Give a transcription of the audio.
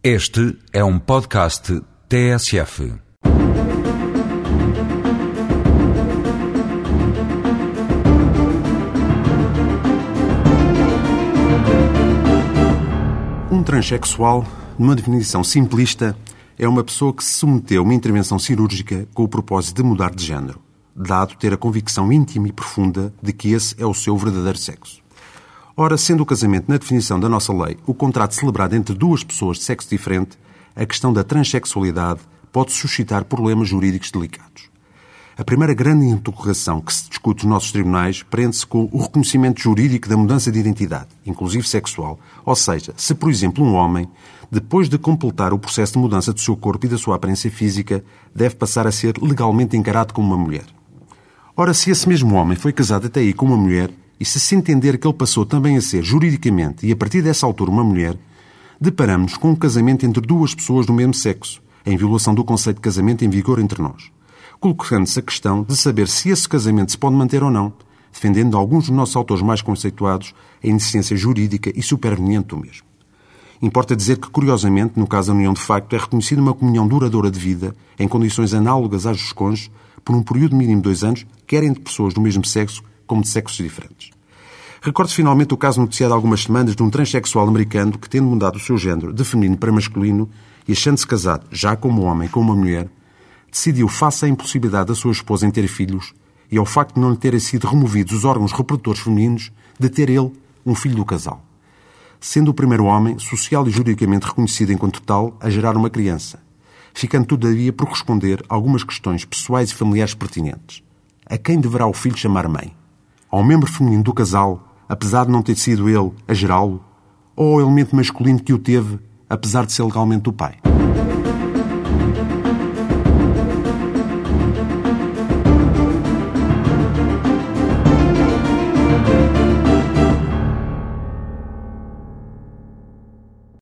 Este é um podcast TSF. Um transexual, numa definição simplista, é uma pessoa que se submeteu a uma intervenção cirúrgica com o propósito de mudar de género, dado ter a convicção íntima e profunda de que esse é o seu verdadeiro sexo. Ora, sendo o casamento, na definição da nossa lei, o contrato celebrado entre duas pessoas de sexo diferente, a questão da transexualidade pode suscitar problemas jurídicos delicados. A primeira grande interrogação que se discute nos nossos tribunais prende-se com o reconhecimento jurídico da mudança de identidade, inclusive sexual, ou seja, se, por exemplo, um homem, depois de completar o processo de mudança do seu corpo e da sua aparência física, deve passar a ser legalmente encarado como uma mulher. Ora, se esse mesmo homem foi casado até aí com uma mulher, e se se entender que ele passou também a ser juridicamente e a partir dessa altura uma mulher, deparamos com um casamento entre duas pessoas do mesmo sexo, em violação do conceito de casamento em vigor entre nós, colocando-se a questão de saber se esse casamento se pode manter ou não, defendendo alguns dos nossos autores mais conceituados a inexistência jurídica e superveniente do mesmo. Importa dizer que, curiosamente, no caso da união de facto, é reconhecida uma comunhão duradoura de vida, em condições análogas às dos cônjuges, por um período mínimo de dois anos, quer entre pessoas do mesmo sexo, como de sexos diferentes. Recordo finalmente o caso noticiado há algumas semanas de um transexual americano que, tendo mudado o seu género de feminino para masculino e achando-se casado já como homem com uma mulher, decidiu, face à impossibilidade da sua esposa em ter filhos e ao facto de não lhe terem sido removidos os órgãos reprodutores femininos, de ter ele um filho do casal. Sendo o primeiro homem, social e juridicamente reconhecido enquanto tal, a gerar uma criança, ficando todavia por responder algumas questões pessoais e familiares pertinentes. A quem deverá o filho chamar mãe? Ao membro feminino do casal, apesar de não ter sido ele a gerá-lo, ou ao elemento masculino que o teve, apesar de ser legalmente o pai?